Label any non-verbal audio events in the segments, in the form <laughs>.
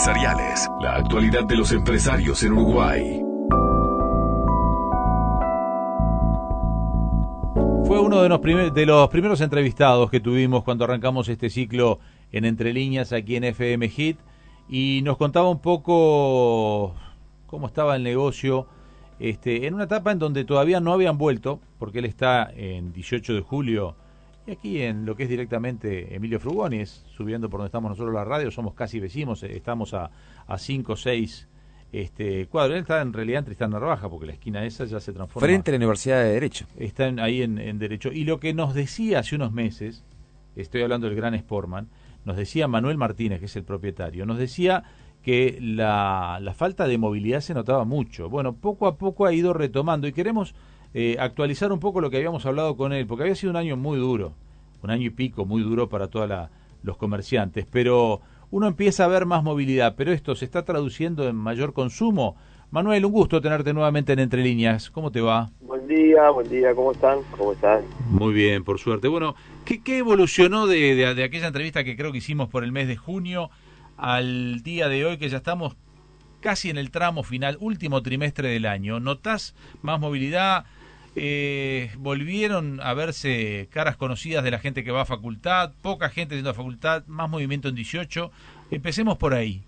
empresariales. La actualidad de los empresarios en Uruguay. Fue uno de los, de los primeros entrevistados que tuvimos cuando arrancamos este ciclo en Entre Líneas aquí en FM Hit y nos contaba un poco cómo estaba el negocio este, en una etapa en donde todavía no habían vuelto, porque él está en 18 de julio y aquí en lo que es directamente Emilio Frugoni, subiendo por donde estamos nosotros la radio, somos casi vecinos, estamos a 5 o 6 este cuadro. Él está en realidad en Tristán Narvaja, porque la esquina esa ya se transforma. Frente a la Universidad de Derecho. Está ahí en, Derecho. Y lo que nos decía hace unos meses, estoy hablando del gran Sportman, nos decía Manuel Martínez, que es el propietario, nos decía que la, la falta de movilidad se notaba mucho. Bueno, poco a poco ha ido retomando y queremos eh, actualizar un poco lo que habíamos hablado con él, porque había sido un año muy duro, un año y pico muy duro para todos los comerciantes, pero uno empieza a ver más movilidad, pero esto se está traduciendo en mayor consumo. Manuel, un gusto tenerte nuevamente en Entre Líneas. ¿Cómo te va? Buen día, buen día, ¿cómo están? ¿Cómo están? Muy bien, por suerte. Bueno, ¿qué, qué evolucionó de, de, aquella entrevista que creo que hicimos por el mes de junio al día de hoy, que ya estamos casi en el tramo final, último trimestre del año? ¿Notás más movilidad? Eh, volvieron a verse caras conocidas de la gente que va a facultad, poca gente yendo a facultad, más movimiento en 18. Empecemos por ahí.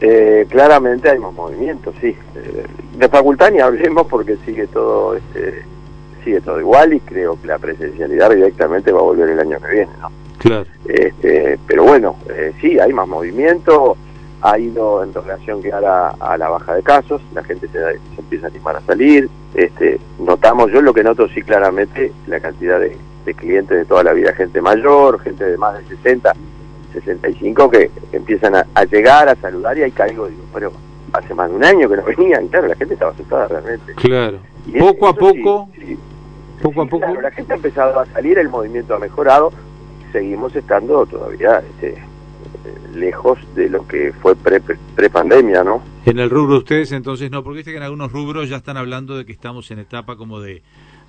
Eh, claramente hay más movimiento, sí. Eh, de facultad ni hablemos porque sigue todo este, sigue todo igual y creo que la presencialidad directamente va a volver el año que viene, ¿no? Claro. Este, pero bueno, eh, sí, hay más movimiento ha ido en relación que a a la baja de casos, la gente se, empieza a animar a salir, este, notamos, yo lo que noto sí claramente, la cantidad de, clientes de toda la vida, gente mayor, gente de más de 60, 65 que empiezan a, llegar, a saludar y ahí caigo, digo, pero hace más de un año que no venían, claro, la gente estaba asustada realmente. Claro, poco a poco, poco a poco. La gente ha empezado a salir, el movimiento ha mejorado, seguimos estando todavía este, lejos de lo que fue pre-pandemia, ¿no? En el rubro de ustedes entonces no, porque viste que en algunos rubros ya están hablando de que estamos en etapa como de,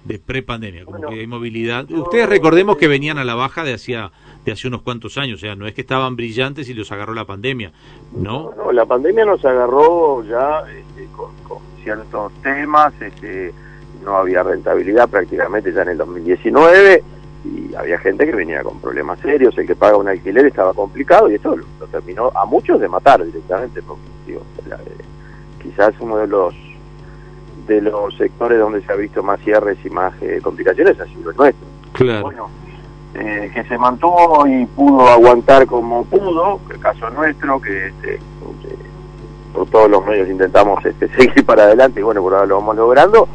de pre-pandemia, como que hay movilidad. Ustedes recordemos que venían a la baja de hacía de hace unos cuantos años, o sea, no es que estaban brillantes y los agarró la pandemia, ¿no? No, la pandemia nos agarró ya este, con, ciertos temas, este, no había rentabilidad prácticamente ya en el 2019 y había gente que venía con problemas serios, el que paga un alquiler estaba complicado y eso lo, terminó a muchos de matar directamente, porque eh, quizás uno de los de los sectores donde se ha visto más cierres y más eh, complicaciones ha sido el nuestro. Claro. Bueno, eh, que se mantuvo y pudo aguantar como pudo, el caso nuestro, que este, por todos los medios intentamos este, <laughs> seguir para adelante y bueno, por ahora lo vamos logrando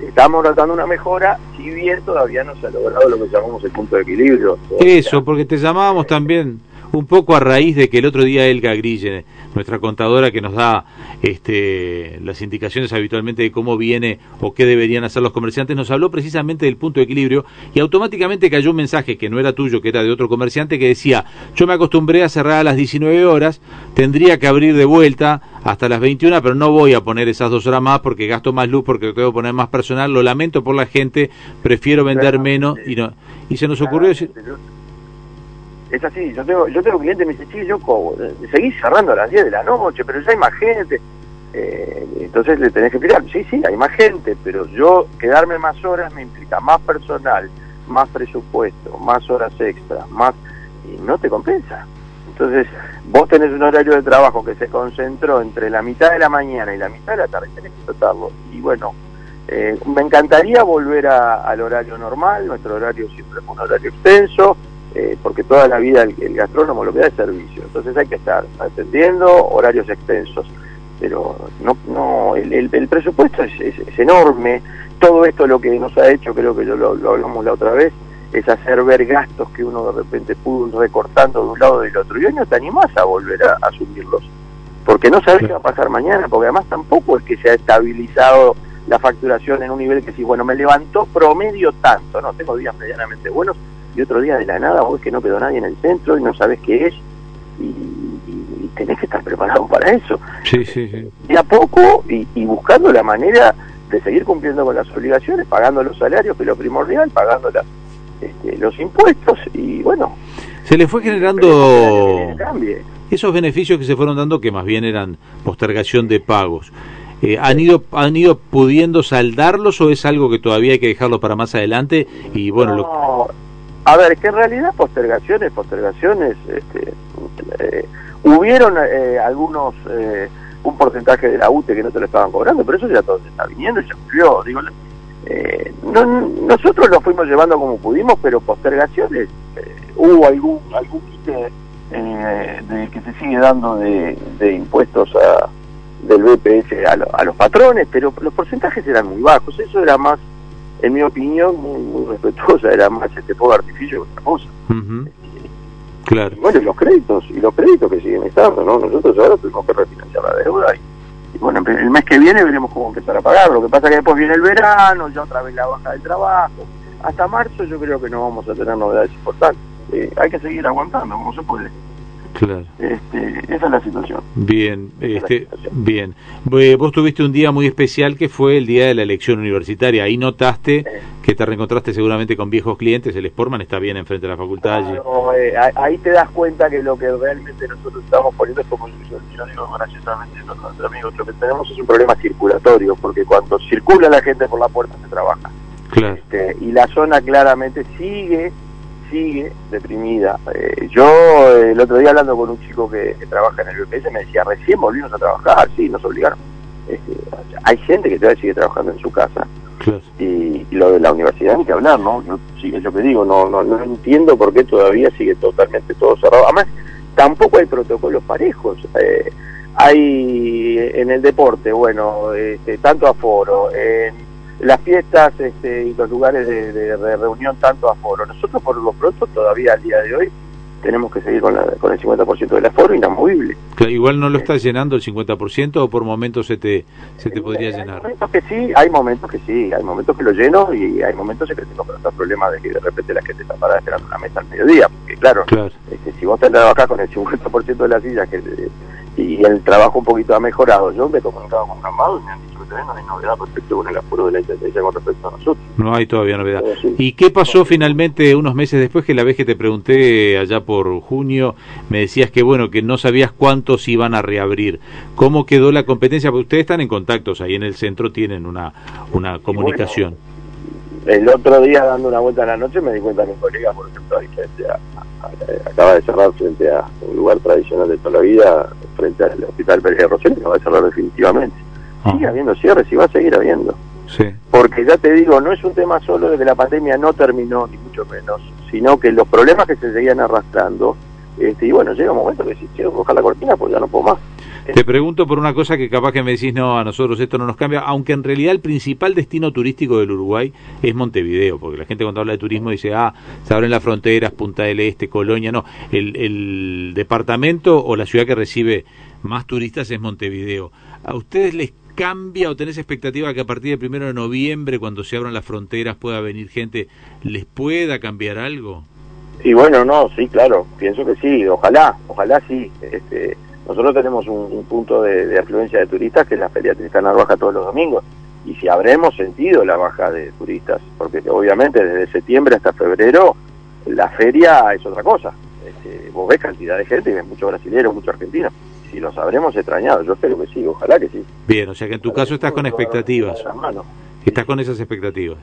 estamos tratando una mejora, si bien todavía no se ha logrado lo que llamamos el punto de equilibrio. Eso, porque te llamábamos también un poco a raíz de que el otro día Elga Grille, nuestra contadora que nos da este, las indicaciones habitualmente de cómo viene o qué deberían hacer los comerciantes, nos habló precisamente del punto de equilibrio y automáticamente cayó un mensaje que no era tuyo, que era de otro comerciante que decía, yo me acostumbré a cerrar a las 19 horas, tendría que abrir de vuelta hasta las 21, pero no voy a poner esas dos horas más porque gasto más luz, porque tengo que poner más personal, lo lamento por la gente, prefiero vender menos y no y se nos ocurrió decir es así, yo tengo, yo tengo clientes me dicen, sí, yo seguís cerrando a las 10 de la noche, pero ya hay más gente. Eh, entonces le tenés que explicar, sí, sí, hay más gente, pero yo quedarme más horas me implica más personal, más presupuesto, más horas extras, más... y no te compensa. Entonces, vos tenés un horario de trabajo que se concentró entre la mitad de la mañana y la mitad de la tarde, tenés que tratarlo. Y bueno, eh, me encantaría volver al horario normal, nuestro horario siempre fue un horario extenso, eh, porque toda la vida el, gastrónomo lo que da es servicio, entonces hay que estar atendiendo horarios extensos, pero no, no el, presupuesto es, es, enorme, todo esto lo que nos ha hecho, creo que yo lo, hablamos la otra vez, es hacer ver gastos que uno de repente pudo ir recortando de un lado y del otro, y hoy no te animás a volver a, asumirlos, porque no sabes qué va a pasar mañana, porque además tampoco es que se ha estabilizado la facturación en un nivel que si, bueno, me levantó promedio tanto, no, tengo días medianamente buenos, y otro día de la nada vos que no quedó nadie en el centro y no sabes qué es y, tenés que estar preparado para eso. Sí, sí, sí. Y a poco y, buscando la manera de seguir cumpliendo con las obligaciones, pagando los salarios, que es lo primordial, pagando las, este, los impuestos y bueno. Se le fue generando esos beneficios que se fueron dando, que más bien eran postergación de pagos, eh, ¿han, ido, ¿han ido pudiendo saldarlos o es algo que todavía hay que dejarlo para más adelante? Y bueno, no, a ver, que en realidad postergaciones, postergaciones, este, eh, hubieron eh, algunos, eh, un porcentaje de la UTE que no te lo estaban cobrando, pero eso ya todo se está viniendo y se cumplió. Digo, eh, no, nosotros lo fuimos llevando como pudimos, pero postergaciones, eh, hubo algún, algún quite de, que se sigue dando de, de impuestos a del BPS a, los patrones, pero los porcentajes eran muy bajos. Eso era más, en mi opinión, muy, respetuosa, era más este fuego artificio que otra cosa. Claro. bueno, y los créditos, y los créditos que siguen estando, ¿no? Nosotros ahora tuvimos que refinanciar la deuda y, bueno, el mes que viene veremos cómo empezar a pagar. Lo que pasa es que después viene el verano, ya otra vez la baja del trabajo. Hasta marzo yo creo que no vamos a tener novedades importantes. Eh, hay que seguir aguantando, como se puede. Claro. Este, esa es la situación. Bien, este, bien. Vos tuviste un día muy especial que fue el día de la elección universitaria. Ahí notaste que te reencontraste seguramente con viejos clientes. El Sportman está bien enfrente de la facultad. Eh, ahí te das cuenta que lo que realmente nosotros estamos poniendo es como yo, yo digo graciosamente los amigos, lo que tenemos es un problema circulatorio, porque cuando circula la gente por la puerta se trabaja. Claro. Este, y la zona claramente sigue sigue deprimida. Eh, yo el otro día hablando con un chico que, trabaja en el BPS me decía, recién volvimos a trabajar, sí, nos obligaron. Este, hay gente que todavía sigue trabajando en su casa. Y, lo de la universidad ni que hablar, ¿no? Yo, sí, yo que digo, no, no, no entiendo por qué todavía sigue totalmente todo cerrado. Además, tampoco hay protocolos parejos. Eh, hay en el deporte, bueno, este, tanto aforo, en las fiestas este, y los lugares de, reunión tanto aforo. Nosotros por lo pronto todavía al día de hoy tenemos que seguir con, la, con el 50% del aforo inamovible. igual no lo estás llenando el 50% o por momentos se te, se te podría llenar. Hay momentos que sí, hay momentos que sí, hay momentos que lo lleno y hay momentos en que tengo el problema de que de repente la gente está parada esperando una mesa al mediodía, porque claro, Este, si vos te acá con el 50% de las sillas que, y el trabajo un poquito ha mejorado, yo me he comunicado con Amado y me han dicho no hay novedad respecto con el apuro de la Intendencia con respecto a nosotros. No hay todavía novedad. ¿Y qué pasó finalmente unos meses después que la vez que te pregunté allá por junio, me decías que bueno, que no sabías cuántos iban a reabrir? ¿Cómo quedó la competencia? Porque ustedes están en contactos, ahí en el centro tienen una, una comunicación. El otro día dando una vuelta a la noche me di cuenta que mi colega, por ejemplo, acaba de cerrar frente a un lugar tradicional de toda la vida, frente al Hospital Pérez de Rosell, acaba de cerrar definitivamente Ah. sigue habiendo cierres y va a seguir habiendo. Sí. Porque ya te digo, no es un tema solo de que la pandemia no terminó, ni mucho menos, sino que los problemas que se seguían arrastrando, este, y bueno, llega un momento que si quiero coger la cortina, pues ya no puedo más. Te pregunto por una cosa que capaz que me decís, no, a nosotros esto no nos cambia, aunque en realidad el principal destino turístico del Uruguay es Montevideo, porque la gente cuando habla de turismo dice, ah, se abren las fronteras, Punta del Este, Colonia, no, el, el departamento o la ciudad que recibe más turistas es Montevideo. ¿A ustedes les cambia o tenés expectativa que a partir del primero de noviembre, cuando se abran las fronteras, pueda venir gente, les pueda cambiar algo? Y bueno, no, sí, claro, pienso que sí, ojalá, ojalá sí. Este, nosotros tenemos un, punto de, afluencia de turistas que es la Feria Tristana Baja todos los domingos. Y si habremos sentido la baja de turistas, porque obviamente desde septiembre hasta febrero la feria es otra cosa. Este, vos ves cantidad de gente, ves muchos brasileños, muchos argentinos si los habremos extrañado. Yo espero que sí, ojalá que sí. Bien, o sea que en tu caso estás con expectativas. Estás con esas expectativas.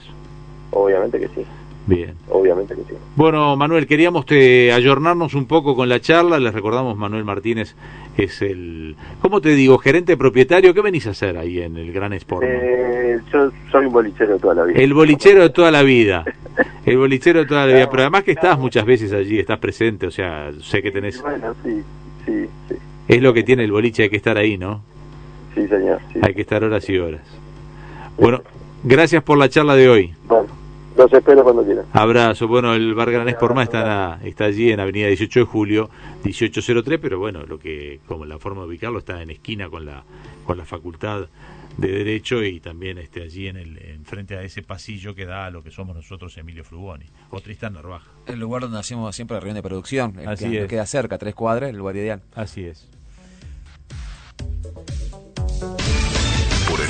Obviamente que sí. Bien. Obviamente que sí. Bueno, Manuel, queríamos te, ayornarnos un poco con la charla. Les recordamos, Manuel Martínez es el, ¿cómo te digo? Gerente propietario. ¿Qué venís a hacer ahí en el Gran Sport? Eh, yo soy un bolichero de toda la vida. El bolichero de toda la vida. El bolichero de toda la vida. Pero además que estás muchas veces allí, estás presente, o sea, sé que tenés... Bueno, sí, sí, sí. Es lo que tiene el boliche, hay que estar ahí, ¿no? Sí, señor. Hay que estar horas y horas. Bueno, gracias por la charla de hoy. Los espero cuando quieran. Abrazo. Bueno, el Bar Granés por más está, está allí en Avenida 18 de Julio, 1803, pero bueno, lo que como la forma de ubicarlo está en esquina con la con la Facultad de Derecho y también este allí en el en frente a ese pasillo que da a lo que somos nosotros Emilio Frugoni o Tristán Narvaja. El lugar donde hacemos siempre la reunión de producción, el Así que queda cerca, tres cuadras, el lugar ideal. Así es.